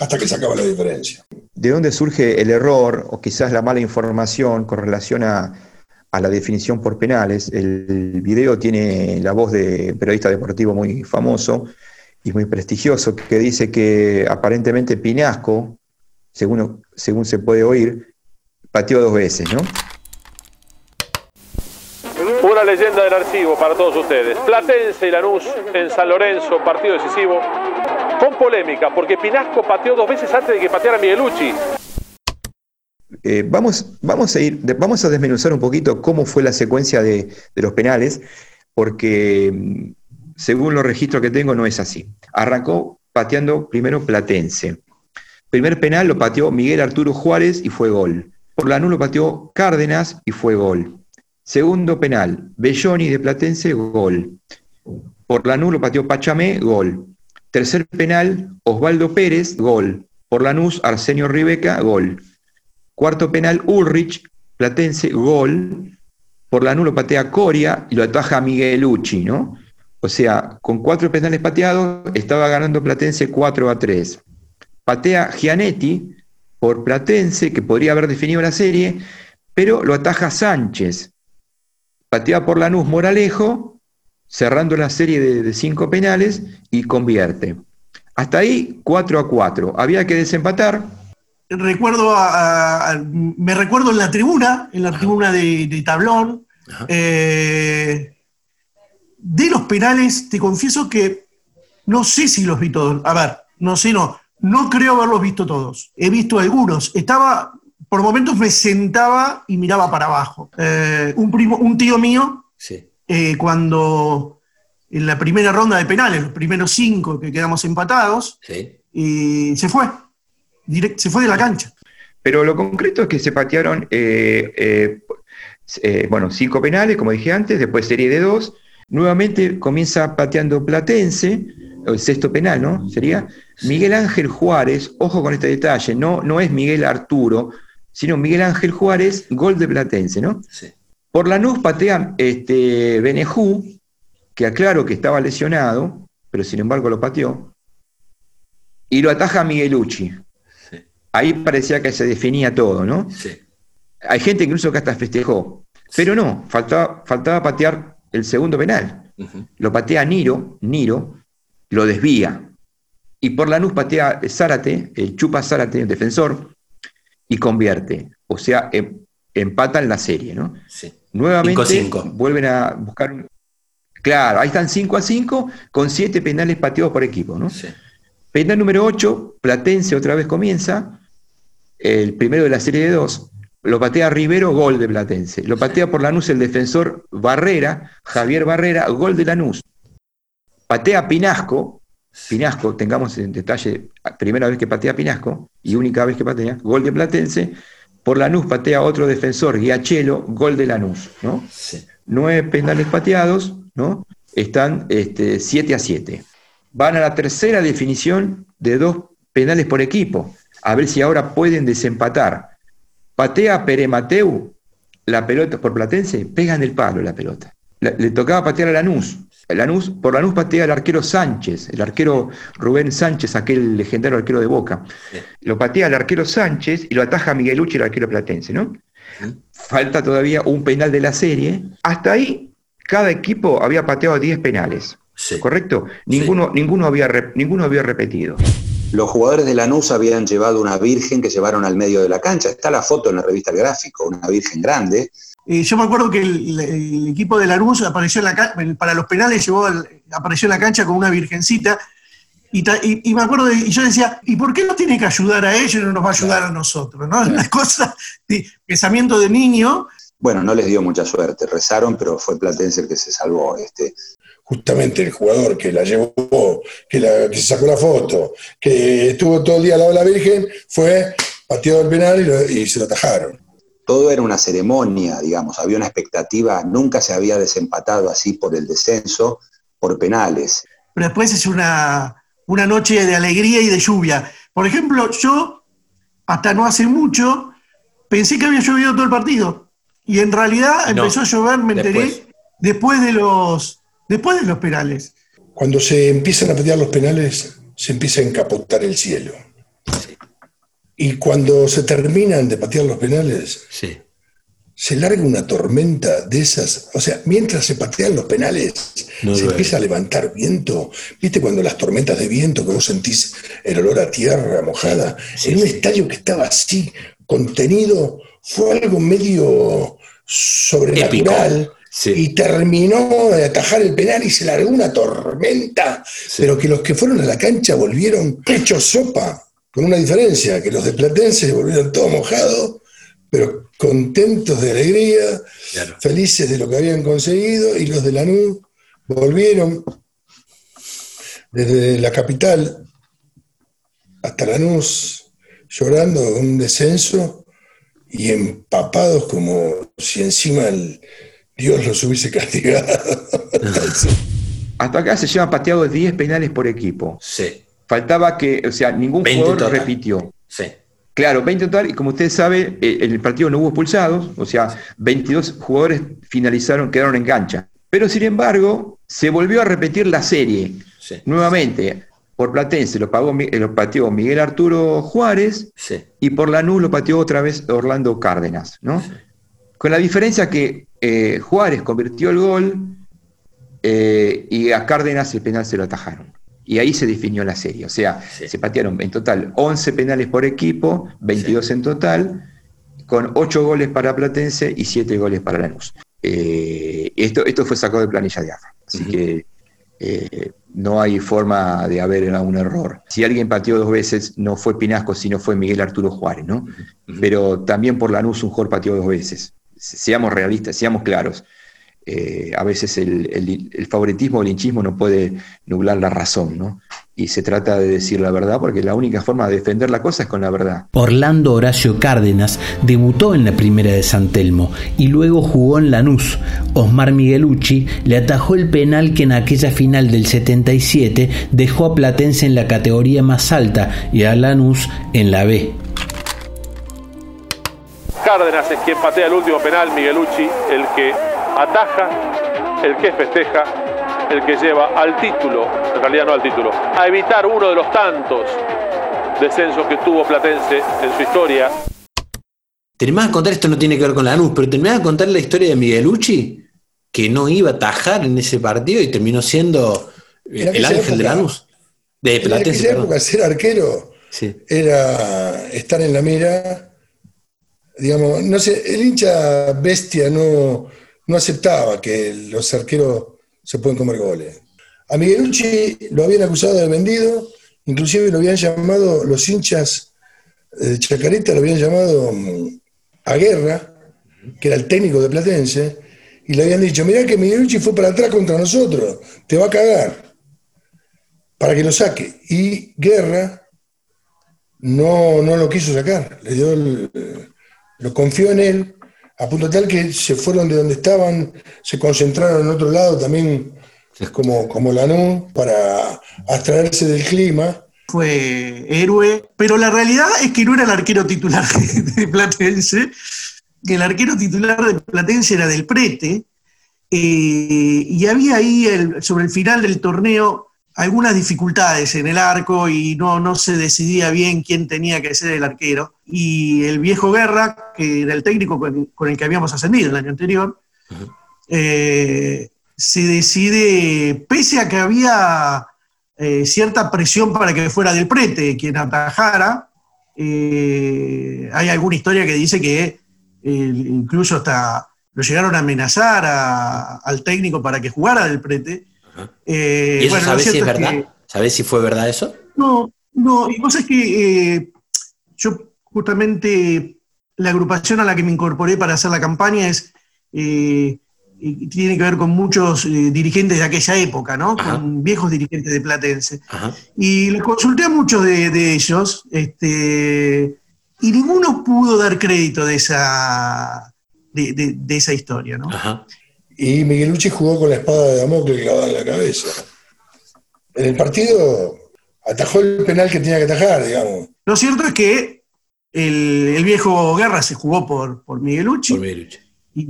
hasta que se acaba la diferencia. de dónde surge el error o quizás la mala información con relación a, a la definición por penales. El video tiene la voz de un periodista deportivo muy famoso y muy prestigioso que dice que aparentemente Pinasco, según, según se puede oír, pateó dos veces, ¿no? Una leyenda del archivo para todos ustedes. Platense y Lanús en San Lorenzo, partido decisivo, con polémica, porque Pinasco pateó dos veces antes de que pateara Miguelucci. Eh, vamos, vamos, a ir, vamos a desmenuzar un poquito cómo fue la secuencia de, los penales, porque mm, según los registros que tengo no es así. Arrancó pateando primero Platense. Primer penal lo pateó Miguel Arturo Juárez y fue gol. Por Lanús lo pateó Cárdenas y fue gol. Segundo penal, Belloni de Platense, gol. Por Lanús lo pateó Pachamé, gol. Tercer penal, Osvaldo Pérez, gol. Por Lanús, Arsenio Ribeca, gol. Cuarto penal, Ulrich, Platense, gol. Por Lanús lo patea Coria y lo ataja Miguelucci, ¿no? O sea, con cuatro penales pateados, estaba ganando Platense 4 a 3. Patea Gianetti por Platense, que podría haber definido la serie, pero lo ataja Sánchez. Patea por Lanús Moralejo, cerrando la serie de, cinco penales y convierte. Hasta ahí 4 a 4. Había que desempatar. Recuerdo me recuerdo en la tribuna, en la tribuna de, tablón. Eh, de los penales, te confieso que no sé si los vi todos. A ver, no sé, no. No creo haberlos visto todos. He visto algunos. Estaba, por momentos me sentaba y miraba para abajo. Eh, un, primo, un tío mío, eh, cuando en la primera ronda de penales, los primeros cinco que quedamos empatados, y se fue. se fue de la cancha. Pero lo concreto es que se patearon, eh, bueno, cinco penales, como dije antes, después serie de dos. Nuevamente comienza pateando Platense, el sexto penal, ¿no? Sería Miguel Ángel Juárez, ojo con este detalle, no, no es Miguel Arturo, sino Miguel Ángel Juárez, gol de Platense, ¿no? Sí. Por Lanús patea este, Benejú, que aclaro que estaba lesionado, pero sin embargo lo pateó, y lo ataja Miguelucci. Sí. Ahí parecía que se definía todo, ¿no? Sí. Hay gente incluso que hasta festejó, pero no, faltaba, faltaba patear el segundo penal. Lo patea Niro, Niro, lo desvía. Y por Lanús patea Zárate, el chupa Zárate, el defensor, y convierte. O sea, em, empatan la serie, ¿no? Sí. Nuevamente vuelven a buscar un... Claro, ahí están 5 a 5 con 7 penales pateados por equipo, ¿no? Sí. Penal número 8, Platense otra vez comienza, el primero de la serie de dos. Lo patea Rivero, gol de Platense. Lo patea por Lanús el defensor Barrera, Javier Barrera, gol de Lanús. Patea Pinasco, Pinasco, tengamos en detalle, primera vez que patea Pinasco y única vez que patea, gol de Platense. Por Lanús patea otro defensor, Guiachelo, gol de Lanús. ¿no? Nueve penales pateados, ¿no? están 7 este, a 7. Van a la tercera definición de dos penales por equipo, a ver si ahora pueden desempatar. Patea Peremateu la pelota por Platense, pega en el palo la pelota. Le, tocaba patear a Lanús. Lanús. Por Lanús patea el arquero Sánchez, el arquero Rubén Sánchez, aquel legendario arquero de Boca. Lo patea el arquero Sánchez y lo ataja Miguel Uchi, el arquero platense, ¿no? Falta todavía un penal de la serie. Hasta ahí, cada equipo había pateado 10 penales. ¿Correcto? Ninguno, ninguno, había, ninguno había repetido. Los jugadores de Lanús habían llevado una virgen que llevaron al medio de la cancha. Está la foto en la revista El Gráfico, una virgen grande. Eh, yo me acuerdo que el, equipo de Lanús apareció en la para los penales llevó apareció en la cancha con una virgencita. Y, me acuerdo, y yo decía, ¿y por qué no tiene que ayudar a ellos y no nos va a ayudar a nosotros? ¿no? Una cosa de pensamiento de niño. Bueno, no les dio mucha suerte, rezaron, pero fue Platense el que se salvó. Este, justamente el jugador que la llevó, que, la, se sacó la foto, que estuvo todo el día al lado de la Virgen, fue pateado el penal y, se lo atajaron. Todo era una ceremonia, digamos, había una expectativa, nunca se había desempatado así por el descenso, por penales. Pero después es una, una noche de alegría y de lluvia. Por ejemplo, yo, hasta no hace mucho, pensé que había llovido todo el partido. Y en realidad empezó a llover, me enteré, después de los después de los penales. Cuando se empiezan a pelear los penales, se empieza a encapotar el cielo. Y cuando se terminan de patear los penales, se larga una tormenta de esas. O sea, mientras se patean los penales, se empieza a levantar viento. ¿Viste cuando las tormentas de viento que vos sentís el olor a tierra mojada? en un estadio que estaba así, contenido, fue algo medio sobrenatural. Y terminó de atajar el penal y se largó una tormenta, pero que los que fueron a la cancha volvieron hechos sopa, con una diferencia, que los de Platense volvieron todos mojados, pero contentos de alegría, felices de lo que habían conseguido, y los de Lanús volvieron desde la capital hasta Lanús llorando un descenso y empapados como si encima el, Dios los hubiese castigado. Hasta acá se llevan pateados 10 penales por equipo. Sí. Faltaba que, o sea, ningún jugador repitió. Sí. Claro, 20 total, y como usted sabe, eh, en el partido no hubo expulsados, o sea, 22 jugadores finalizaron, quedaron en cancha. Pero sin embargo, se volvió a repetir la serie. Nuevamente, por Platense lo, pagó, lo pateó Miguel Arturo Juárez y por Lanús lo pateó otra vez Orlando Cárdenas, ¿no? Con la diferencia que eh, Juárez convirtió el gol eh, y a Cárdenas el penal se lo atajaron. Y ahí se definió la serie. O sea, se patearon en total 11 penales por equipo, 22 en total, con 8 goles para Platense y 7 goles para Lanús. Eh, esto, esto fue sacado de planilla de AFA. Así que no hay forma de haber un error. Si alguien pateó dos veces, no fue Pinasco, sino fue Miguel Arturo Juárez, ¿no? Pero también por Lanús un jugador pateó dos veces seamos realistas, seamos claros. Eh, a veces el, favoritismo o el hinchismo no puede nublar la razón, ¿no? Y se trata de decir la verdad porque la única forma de defender la cosa es con la verdad. Orlando Horacio Cárdenas debutó en la primera de San Telmo y luego jugó en Lanús. Osmar Miguelucci le atajó el penal que en aquella final del 77 dejó a Platense en la categoría más alta y a Lanús en la B. Cárdenas es quien patea el último penal, Miguelucci, el que ataja, el que festeja, el que lleva al título, en realidad no al título, a evitar uno de los tantos descensos que tuvo Platense en su historia. Terminás de contar, esto no tiene que ver con la NUS, pero terminás de contar la historia de Miguelucci, que no iba a atajar en ese partido y terminó siendo el ángel de Lanús. De Platense. En aquella época ser arquero era estar en la mira digamos, no sé, el hincha bestia no, no aceptaba que los arqueros se pueden comer goles. A Miguelucci lo habían acusado de vendido, inclusive lo habían llamado, los hinchas de Chacarita lo habían llamado mm, a Guerra, que era el técnico de Platense, y le habían dicho, mirá que Miguelucci fue para atrás contra nosotros, te va a cagar, para que lo saque. Y Guerra no, no lo quiso sacar, le dio el, lo confió en él, a punto tal que se fueron de donde estaban, se concentraron en otro lado también, como, como Lanús, para abstraerse del clima. Fue héroe, pero la realidad es que no era el arquero titular de, Platense, que el arquero titular de Platense era del Prete, eh, y había ahí, sobre el final del torneo, algunas dificultades en el arco y no, no se decidía bien quién tenía que ser el arquero. Y el viejo Guerra, que era el técnico con, el que habíamos ascendido el año anterior, eh, se decide, pese a que había eh, cierta presión para que fuera del prete quien atajara, eh, hay alguna historia que dice que incluso hasta lo llegaron a amenazar al técnico para que jugara del prete eh, ¿Y eso sabes si es verdad? ¿Sabes si fue verdad eso? No, no, y cosa es que eh, yo justamente la agrupación a la que me incorporé para hacer la campaña es eh, tiene que ver con muchos dirigentes de aquella época, ¿no? Con viejos dirigentes de Platense. Y le consulté a muchos de, ellos, este, y ninguno pudo dar crédito de esa, de, esa historia, ¿no? Y Miguelucci jugó con la espada de Damocles clavada en la cabeza. En el partido atajó el penal que tenía que atajar, digamos. Lo cierto es que el, viejo Guerra se jugó por, por Miguelucci. Y,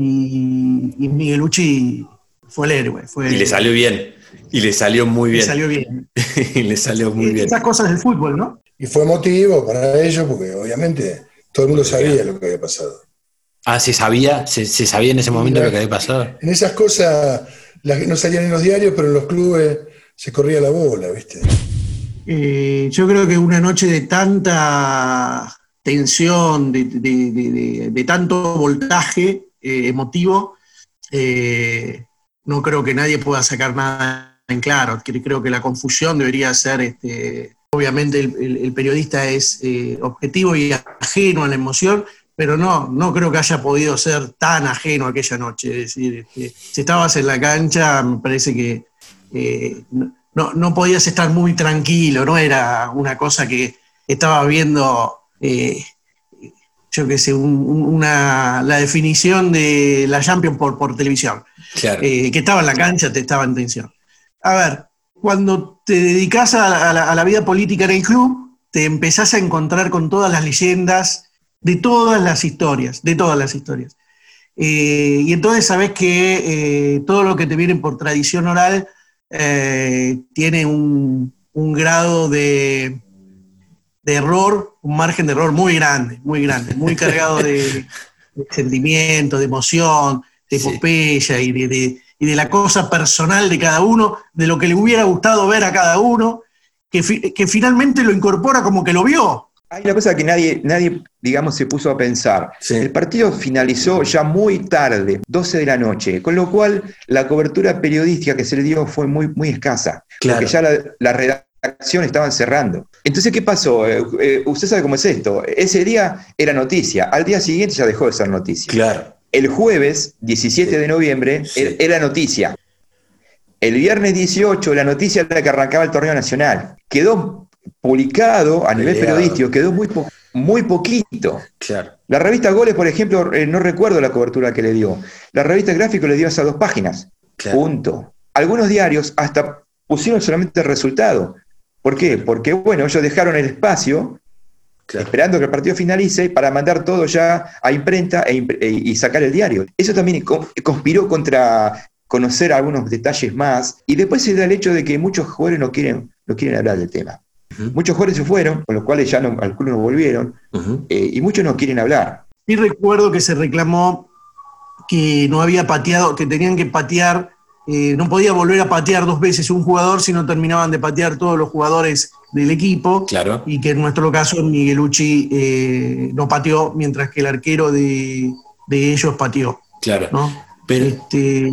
Miguelucci fue el héroe. y le ssalió bien. Y le salió muy bien. Le salió bien. y le salió muy bien. Esas cosas del fútbol, ¿no? Y fue motivo para ellos, porque obviamente todo el mundo sabía lo que había pasado. Ah, se sabía, se, se sabía en ese momento lo que había pasado. En esas cosas las, no salían en los diarios, pero en los clubes se corría la bola, ¿viste? Eh, yo creo que una noche de tanta tensión, de, de- de- de tanto voltaje eh, emotivo, eh, no creo que nadie pueda sacar nada en claro. Cre- Creo que la confusión debería ser, este, obviamente el, el- el periodista es eh, objetivo y ajeno a la emoción, pero no, no creo que haya podido ser tan ajeno aquella noche. Es decir, este, si estabas en la cancha, me parece que eh, no- no, podías estar muy tranquilo, no era una cosa que estaba viendo, eh, yo qué sé, un- un- una, la definición de la Champions por, por televisión. Claro. Eh, que estaba en la cancha, te estaba en tensión. A ver, cuando te dedicas a, a la, a la vida política en el club, te empezás a encontrar con todas las leyendas de todas las historias, de todas las historias. Eh, y entonces sabes que eh, todo lo que te viene por tradición oral eh, tiene un, un grado de, de error, un margen de error muy grande, muy grande, muy cargado de, de sentimiento, de emoción, de epopeya y de, de- y de la cosa personal de cada uno, de lo que le hubiera gustado ver a cada uno, que, fi- que finalmente lo incorpora como que lo vio. Hay una cosa que nadie, nadie, digamos, se puso a pensar. El partido finalizó ya muy tarde, 12 de la noche, con lo cual la cobertura periodística que se le dio fue muy, muy escasa, Claro. porque ya la, la redacción estaban cerrando. Entonces, ¿qué pasó? Eh, eh, usted sabe cómo es esto. Ese día era noticia, al día siguiente ya dejó de ser noticia. Claro. El jueves, 17 de noviembre, era- era noticia. El viernes 18, la noticia era que arrancaba el torneo nacional. Quedó publicado a nivel Peleado. periodístico, quedó muy, po- muy poquito. Claro. La revista Goles, por ejemplo, eh, no recuerdo la cobertura que le dio. La revista Gráfico le dio esas dos páginas. Punto. Algunos diarios hasta pusieron solamente el resultado. ¿Por qué? Porque, bueno, ellos dejaron el espacio esperando que el partido finalice para mandar todo ya a imprenta e e- y sacar el diario. Eso también co- conspiró contra conocer algunos detalles más y después se da el hecho de que muchos jugadores no quieren, no quieren hablar del tema. Muchos jugadores se fueron, con los cuales ya no, al club no volvieron, eh, y muchos no quieren hablar. Y recuerdo que se reclamó que no había pateado, que tenían que patear, eh, no podía volver a patear dos veces un jugador si no terminaban de patear todos los jugadores del equipo. Claro. Y que en nuestro caso Miguelucci eh, no pateó, mientras que el arquero de, de ellos pateó. Claro. ¿no? Pero, Este,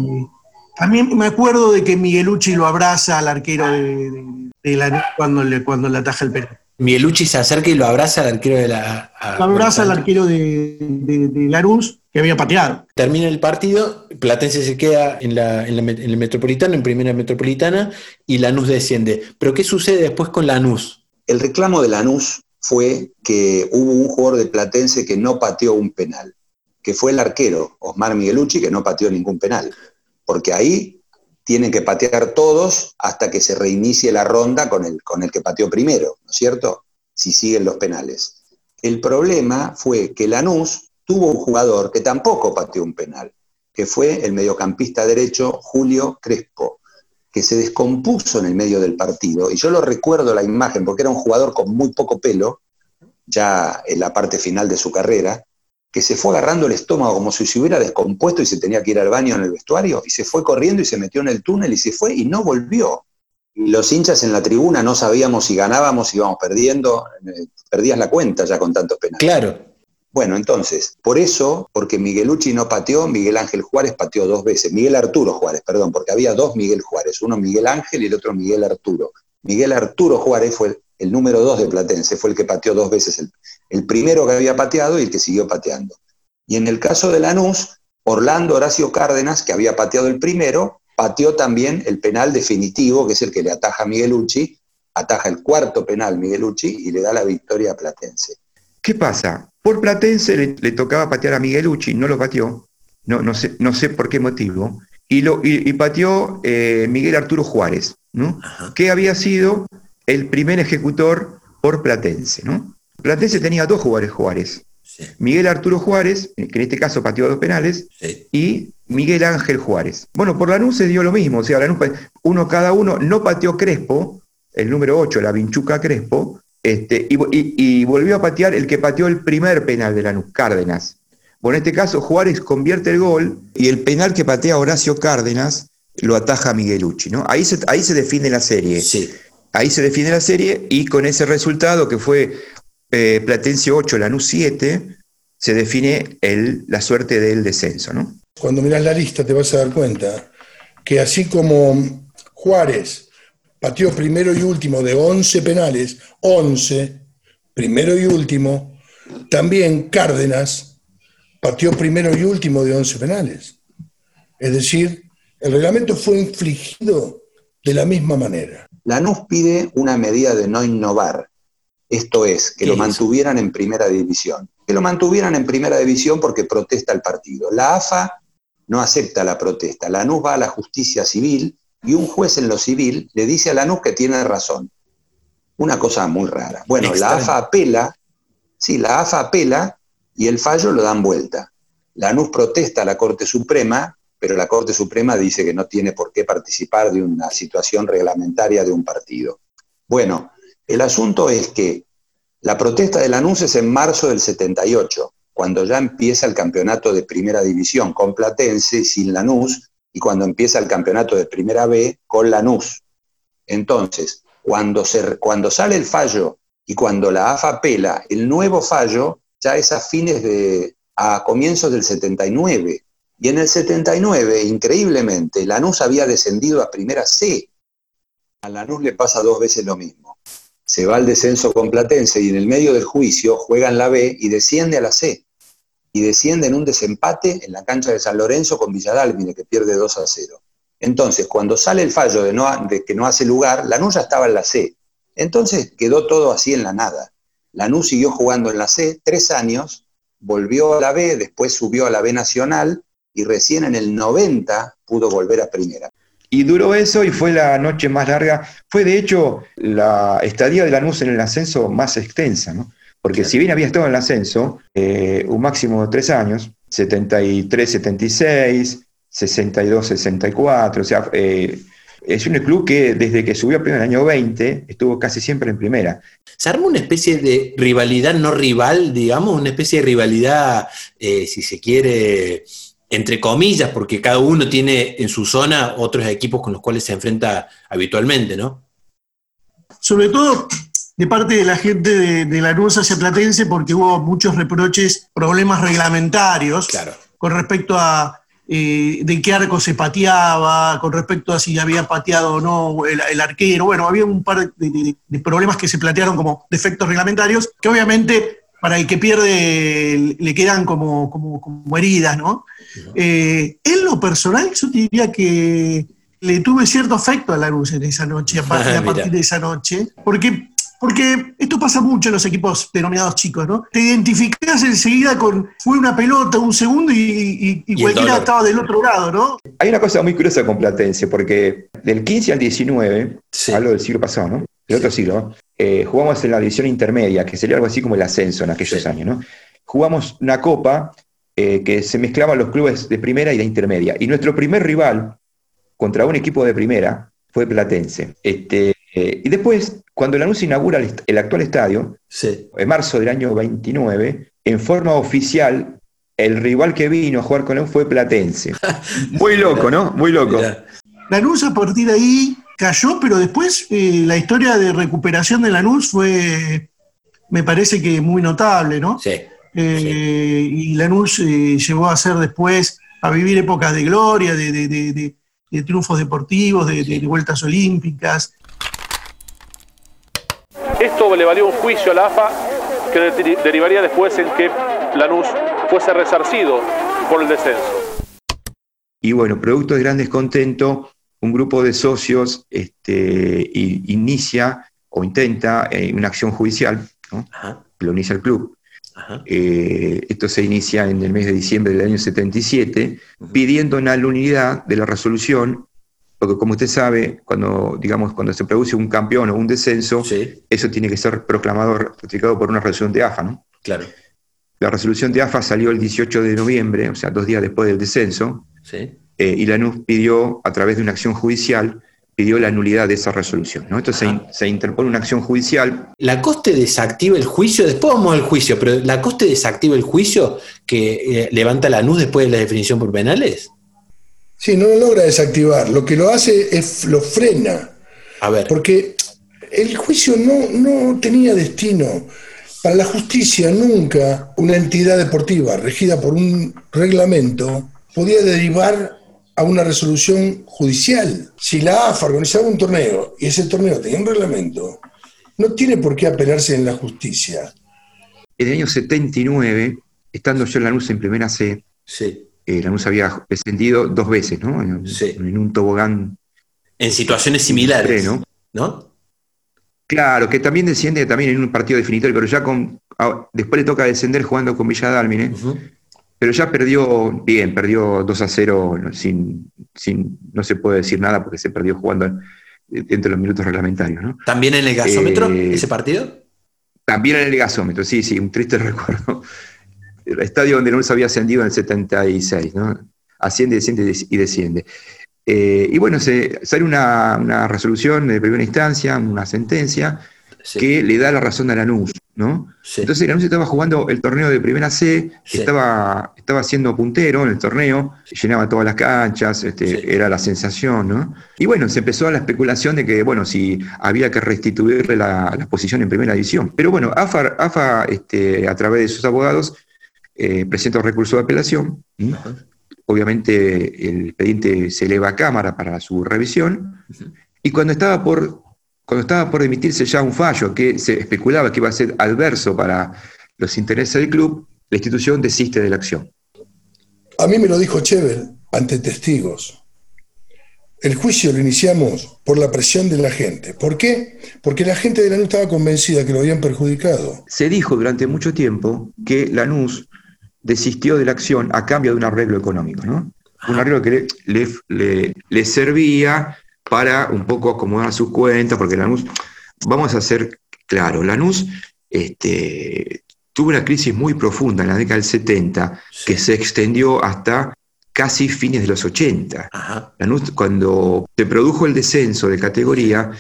también me acuerdo de que Miguelucci lo abraza al arquero de, de- cuando le, cuando le ataja el penal. Miguelucci se acerca y lo abraza al arquero de la. a- Lo abraza al arquero de, de, de Lanús que había pateado. Termina el partido, Platense se queda en, la, en, la en el Metropolitano, en Primera Metropolitana, y Lanús desciende. Pero ¿qué sucede después con Lanús? El reclamo de Lanús fue que hubo un jugador de Platense que no pateó un penal, que fue el arquero, Osmar Miguelucci, que no pateó ningún penal. Porque ahí tienen que patear todos hasta que se reinicie la ronda con el, con el que pateó primero, ¿no es cierto? Si siguen los penales. El problema fue que Lanús tuvo un jugador que tampoco pateó un penal, que fue el mediocampista derecho Julio Crespo, que se descompuso en el medio del partido. Y yo lo recuerdo la imagen porque era un jugador con muy poco pelo, ya en la parte final de su carrera, que se fue agarrando el estómago como si se hubiera descompuesto y se tenía que ir al baño en el vestuario, y se fue corriendo y se metió en el túnel y se fue y no volvió. Y los hinchas en la tribuna no sabíamos si ganábamos, si íbamos perdiendo, eh, perdías la cuenta ya con tantos penales. Claro. Bueno, entonces, por eso, porque Miguelucci no pateó, Miguel Ángel Juárez pateó dos veces. Miguel Arturo Juárez, perdón, porque había dos Miguel Juárez, uno Miguel Ángel y el otro Miguel Arturo. Miguel Arturo Juárez fue el, el número dos de Platense, fue el que pateó dos veces, el, el primero que había pateado y el que siguió pateando. Y en el caso de Lanús, Orlando Horacio Cárdenas, que había pateado el primero, pateó también el penal definitivo, que es el que le ataja a Miguelucci, ataja el cuarto penal Miguelucci y le da la victoria a Platense. ¿Qué pasa? Por Platense le, le tocaba patear a Miguelucci, no lo pateó, no, no, sé, no sé por qué motivo, y, lo, y, y pateó eh, Miguel Arturo Juárez, ¿no? que había sido el primer ejecutor por Platense. ¿no? Platense tenía dos jugadores Juárez, Miguel Arturo Juárez, que en este caso pateó dos penales, y Miguel Ángel Juárez. Bueno, por Lanús se dio lo mismo, o sea, Lanús, uno cada uno, no pateó Crespo, el número 8, la Vinchuca Crespo, Este, y, y- y volvió a patear el que pateó el primer penal de Lanús, Cárdenas. Bueno, en este caso Juárez convierte el gol y el penal que patea Horacio Cárdenas lo ataja Miguelucci, ¿no? Ahí se, ahí se define la serie. Ahí se define la serie y con ese resultado que fue eh, Platense 8, Lanús 7, se define el, la suerte del descenso, ¿no? Cuando mirás la lista te vas a dar cuenta que así como Juárez pateó primero y último de 11 penales, 11, primero y último, también Cárdenas pateó primero y último de 11 penales. Es decir, el reglamento fue infligido de la misma manera. Lanús pide una medida de no innovar, esto es, que ¿Qué lo mantuvieran en primera división. Que lo mantuvieran en primera división porque protesta el partido. La AFA no acepta la protesta. Lanús va a la justicia civil y un juez en lo civil le dice a Lanús que tiene razón. Una cosa muy rara. Bueno, la. AFA apela, sí, la AFA apela y el fallo lo dan vuelta. Lanús protesta a la Corte Suprema, pero la Corte Suprema dice que no tiene por qué participar de una situación reglamentaria de un partido. Bueno, el asunto es que la protesta de Lanús es en marzo del 78, cuando ya empieza el campeonato de primera división con Platense sin Lanús, y cuando empieza el campeonato de primera B con Lanús. Entonces, cuando, cuando sale el fallo y cuando la AFA apela, el nuevo fallo ya es a fines de, a comienzos del 79. Y en el 79, increíblemente, Lanús había descendido a primera C. A Lanús le pasa dos veces lo mismo. Se va al descenso con Platense y en el medio del juicio juega en la B y desciende a la C. Y desciende en un desempate en la cancha de San Lorenzo con Villadalmine, que pierde 2 a 0. Entonces, cuando sale el fallo de, no, de que no hace lugar, Lanús ya estaba en la C. Entonces quedó todo así en la nada. Lanús siguió jugando en la C tres años, volvió a la B, después subió a la B Nacional y recién en el 90 pudo volver a primera. Y duró eso y fue la noche más larga. Fue de hecho la estadía de Lanús en el ascenso más extensa, ¿no? Porque si bien había estado en el ascenso, eh, un máximo de tres años, 73, 76, 62, 64, o sea, eh, es un club que desde que subió a el año 20 estuvo casi siempre en primera. Se arma una especie de rivalidad no rival, digamos, una especie de rivalidad, eh, si se quiere, entre comillas, porque cada uno tiene en su zona otros equipos con los cuales se enfrenta habitualmente, ¿no? sobre todo de parte de la gente de, de Lanús hacia Platense, porque hubo muchos reproches, problemas reglamentarios con respecto a eh, de qué arco se pateaba, con respecto a si había pateado o no el, el arquero. Bueno, había un par de, de- de problemas que se plantearon como defectos reglamentarios, que obviamente para el que pierde le quedan como, como, como heridas, ¿no? Eh, en lo personal, yo te diría que le tuve cierto afecto a la luz en esa noche, a partir, a Mira. partir de esa noche, porque, porque esto pasa mucho en los equipos denominados chicos, ¿no? Te identificás enseguida con, fue una pelota, un segundo y, y- y el cualquiera estaba del otro lado, ¿no? Hay una cosa muy curiosa con Platense, porque del 15 al 19, hablo del siglo pasado, ¿no? Del otro siglo, eh, jugamos en la división intermedia, que sería algo así como el ascenso en aquellos años, ¿no? Jugamos una copa eh, que se mezclaban los clubes de primera y de intermedia. Y nuestro primer rival contra un equipo de primera fue Platense. Este, eh, y después, cuando Lanús inaugura el, el actual estadio, en marzo del año 29, en forma oficial, el rival que vino a jugar con él fue Platense. Muy loco, ¿no? Muy loco. Lanús a partir de ahí cayó, pero después eh, la historia de recuperación de Lanús fue, me parece que muy notable, ¿no? Sí. Eh, Y Lanús eh, llegó a ser después, a vivir épocas de gloria, de, de- de- de- de triunfos deportivos, de, de- de vueltas olímpicas. Esto le valió un juicio a la AFA que de- derivaría después en que Lanús fuese resarcido por el descenso. Y bueno, producto de gran descontento, un grupo de socios este, inicia o intenta eh, una acción judicial, ¿no? lo inicia el club. Eh, esto se inicia en el mes de diciembre del año 77, pidiendo una nulidad de la resolución, porque como usted sabe, cuando, digamos, cuando se produce un campeón o un descenso, eso tiene que ser proclamado, ratificado por una resolución de AFA. ¿no? Claro. La resolución de AFA salió el 18 de noviembre, o sea, dos días después del descenso, Sí. Eh, y Lanús pidió, a través de una acción judicial, pidió la nulidad de esa resolución. ¿no? Entonces se, in- se interpone una acción judicial. ¿La Coste desactiva el juicio? Después vamos al juicio, pero ¿la Coste desactiva el juicio que eh, levanta la NUS después de la definición por penales? Sí, no lo logra desactivar. Lo que lo hace es lo frena. A ver. Porque el juicio no, no tenía destino. Para la justicia nunca una entidad deportiva regida por un reglamento podía derivar a una resolución judicial. Si la AFA organizaba un torneo y ese torneo tenía un reglamento, no tiene por qué apelarse en la justicia. En el año 79, estando yo en Lanús en primera C, Sí. eh, Lanús había descendido dos veces, ¿no? En, en un tobogán. En situaciones similares. ¿no? ¿No? Claro, que también desciende también en un partido definitorio, pero ya con. Después le toca descender jugando con Villa Dálmine. Pero ya perdió bien, perdió 2 a 0 no, sin, sin, no se puede decir nada porque se perdió jugando dentro de los minutos reglamentarios, ¿no? ¿También en el gasómetro Eh, ese partido? También en el gasómetro, sí, sí, un triste recuerdo. El estadio donde no se había ascendido en el 76, ¿no? Asciende, desciende y desciende. Eh, y bueno, se, sale una, una resolución de primera instancia, una sentencia, que le da la razón a Lanús, ¿no? Entonces Lanús estaba jugando el torneo de primera C, estaba, estaba siendo puntero en el torneo, llenaba todas las canchas, este, era la sensación, ¿no? Y bueno, se empezó la especulación de que, bueno, si había que restituirle la, la posición en primera división. Pero bueno, AFA, AFA este, a través de sus abogados, eh, presenta un recurso de apelación. Obviamente el expediente se eleva a Cámara para su revisión. Y cuando estaba por cuando estaba por emitirse ya un fallo que se especulaba que iba a ser adverso para los intereses del club, la institución desiste de la acción. A mí me lo dijo Chevel ante testigos. El juicio lo iniciamos por la presión de la gente. ¿Por qué? Porque la gente de la NU estaba convencida que lo habían perjudicado. Se dijo durante mucho tiempo que Lanús desistió de la acción a cambio de un arreglo económico, ¿no? Un arreglo que le, le- le- le servía para un poco acomodar sus cuentas, porque Lanús, vamos a ser claros, Lanús este, tuvo una crisis muy profunda en la década del 70, que se extendió hasta casi fines de los 80. Lanús, cuando se produjo el descenso de categoría,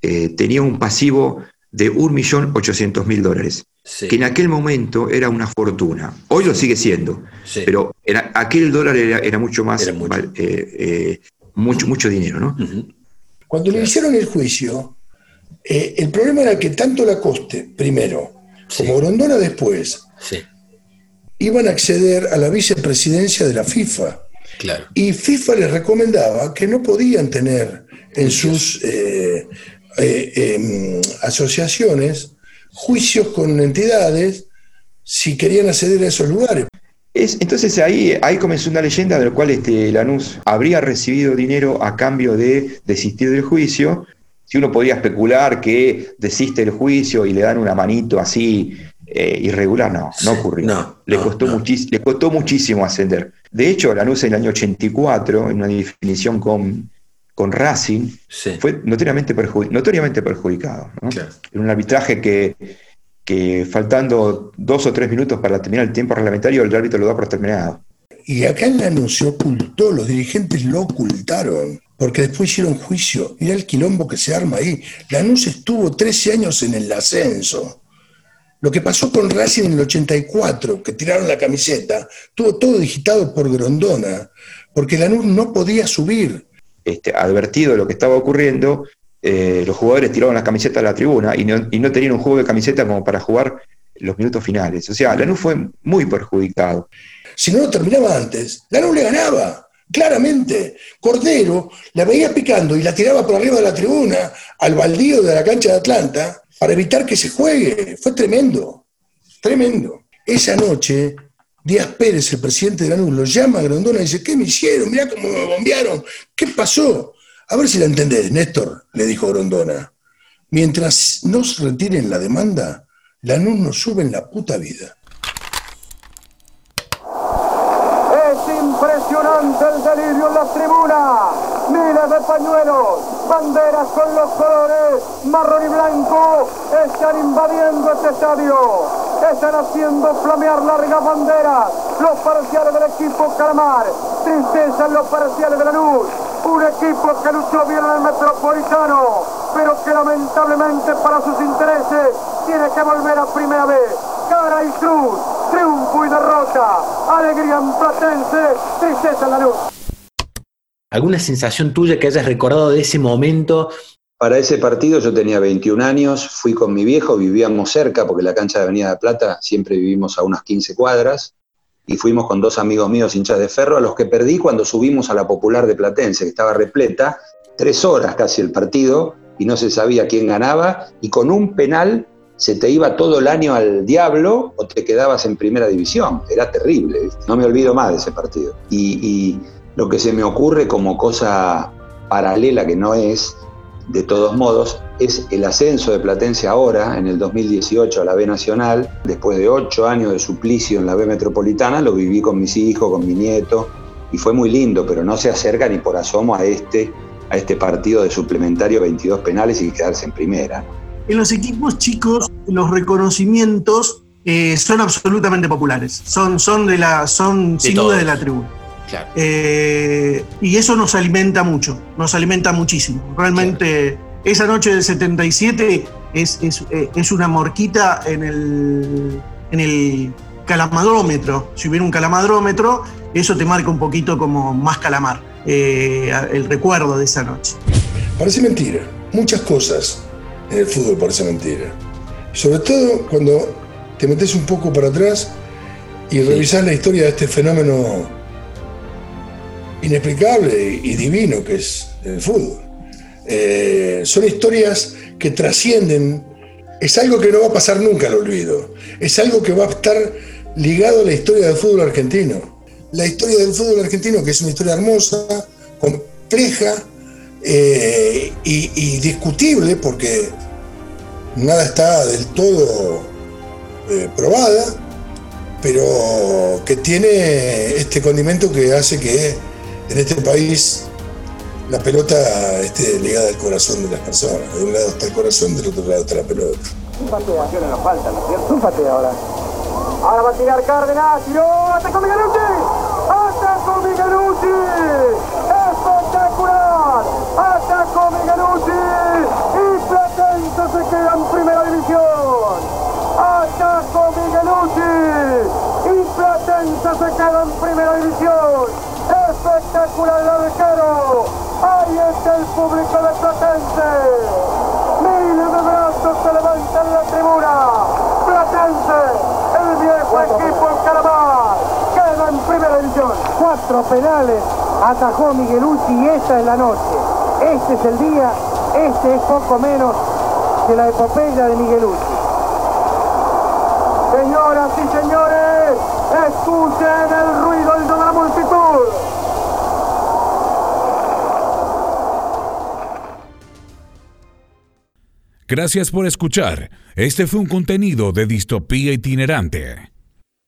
eh, tenía un pasivo de 1.800.000 dólares, que en aquel momento era una fortuna. Hoy lo sigue siendo, pero en a- aquel dólar era, era mucho más, eh, eh, mucho, mucho dinero, ¿no? Cuando le hicieron el juicio, eh, el problema era que tanto la Coste, primero, como Grondona después, iban a acceder a la vicepresidencia de la FIFA. Claro. Y FIFA les recomendaba que no podían tener en sus eh, eh, em, asociaciones juicios con entidades si querían acceder a esos lugares. Es, entonces ahí, ahí comenzó una leyenda de la cual este, Lanús habría recibido dinero a cambio de desistir del juicio. Si uno podía especular que desiste del juicio y le dan una manito así eh, irregular, no, no ocurrió. le, costó muchis- le costó muchísimo ascender. De hecho, Lanús en el año 84, en una definición con, con Racing, fue notoriamente, perjudi- notoriamente perjudicado. ¿no? En un arbitraje que, que faltando dos o tres minutos para terminar el tiempo reglamentario, el árbitro lo da por terminado. Y acá en Lanús se ocultó, los dirigentes lo ocultaron, porque después hicieron juicio. Mirá el quilombo que se arma ahí. Lanús estuvo 13 años en el ascenso. Lo que pasó con Racing en el 84, que tiraron la camiseta, tuvo todo digitado por Grondona, porque Lanús no podía subir. Este, advertido de lo que estaba ocurriendo, eh, los jugadores tiraron las camisetas a la tribuna y no, y no tenían un juego de camiseta como para jugar los minutos finales. O sea, Lanús fue muy perjudicado. Si no lo terminaba antes, Lanús le ganaba, claramente. Cordero la veía picando y la tiraba por arriba de la tribuna al baldío de la cancha de Atlanta para evitar que se juegue. Fue tremendo, tremendo. Esa noche, Díaz Pérez, el presidente de Lanús, lo llama a Grondona y dice, ¿qué me hicieron? Mirá cómo me bombearon. ¿Qué pasó? A ver si la entendés, Néstor, le dijo Grondona. Mientras no se retiren la demanda, Lanús no sube en la puta vida. Es impresionante el delirio en las tribunas. Miles de pañuelos, banderas con los colores marrón y blanco están invadiendo este estadio. Están haciendo flamear largas banderas. Los parciales del equipo Calamar. Tristeza en los parciales de la luz. Un equipo que luchó bien en el Metropolitano, pero que lamentablemente para sus intereses tiene que volver a primera vez. Cara y cruz, triunfo y derrota, alegría en Platense, tristeza en la luz. ¿Alguna sensación tuya que hayas recordado de ese momento? Para ese partido yo tenía 21 años, fui con mi viejo, vivíamos cerca, porque la cancha de Avenida de Plata siempre vivimos a unas 15 cuadras, y fuimos con dos amigos míos hinchas de ferro, a los que perdí cuando subimos a la Popular de Platense, que estaba repleta, tres horas casi el partido, y no se sabía quién ganaba, y con un penal se te iba todo el año al diablo o te quedabas en primera división. Era terrible, no me olvido más de ese partido. Y lo que se me ocurre como cosa paralela que no es, de todos modos, es el ascenso de Platense ahora, en el 2018, a la B Nacional. Después de ocho años de suplicio en la B Metropolitana, lo viví con mis hijos, con mi nieto, y fue muy lindo, pero no se acerca ni por asomo a este, a este partido de suplementario 22 penales y quedarse en primera. En los equipos chicos, los reconocimientos eh, son absolutamente populares. Son, son, de la, son sin duda de la tribuna. Eh, y eso nos alimenta mucho, nos alimenta muchísimo. Realmente, esa noche del 77 es, es, eh, es una morquita en el, en el calamadrómetro. Si hubiera un calamadrómetro, eso te marca un poquito como más calamar, eh, el recuerdo de esa noche. Parece mentira. Muchas cosas en el fútbol parece mentira. Sobre todo cuando te metes un poco para atrás y revisas la historia de este fenómeno inexplicable y divino que es el fútbol. Eh, son historias que trascienden, es algo que no va a pasar nunca al olvido, es algo que va a estar ligado a la historia del fútbol argentino. La historia del fútbol argentino, que es una historia hermosa, compleja eh, y, discutible, porque nada está del todo eh, probada, pero que tiene este condimento que hace que en este país la pelota esté ligada al corazón de las personas. De un lado está el corazón, del otro lado está la pelota. Un patea. nos falta, ¿no es cierto? Un patea ahora. Ahora va a tirar Cárdenas. ¡Tiró! ¡Atacó Miguelucci! ¡Atacó Miguelucci! ¡Espectacular! ¡Atacó Miguelucci! Y Platense se queda en primera división. ¡Atacó Miguelucci! Y Platense se queda en primera división espectacular el arquero. Ahí está el público de Platense. Miles de brazos se levantan en la tribuna. Platense, el viejo equipo en Calamar, queda en primera división. Cuatro penales atajó Miguelucci y esta es la noche. Este es el día, este es poco menos que la epopeya de Miguelucci. Señoras y señores, escuchen el ruido de la Gracias por escuchar. Este fue un contenido de Distopía Itinerante.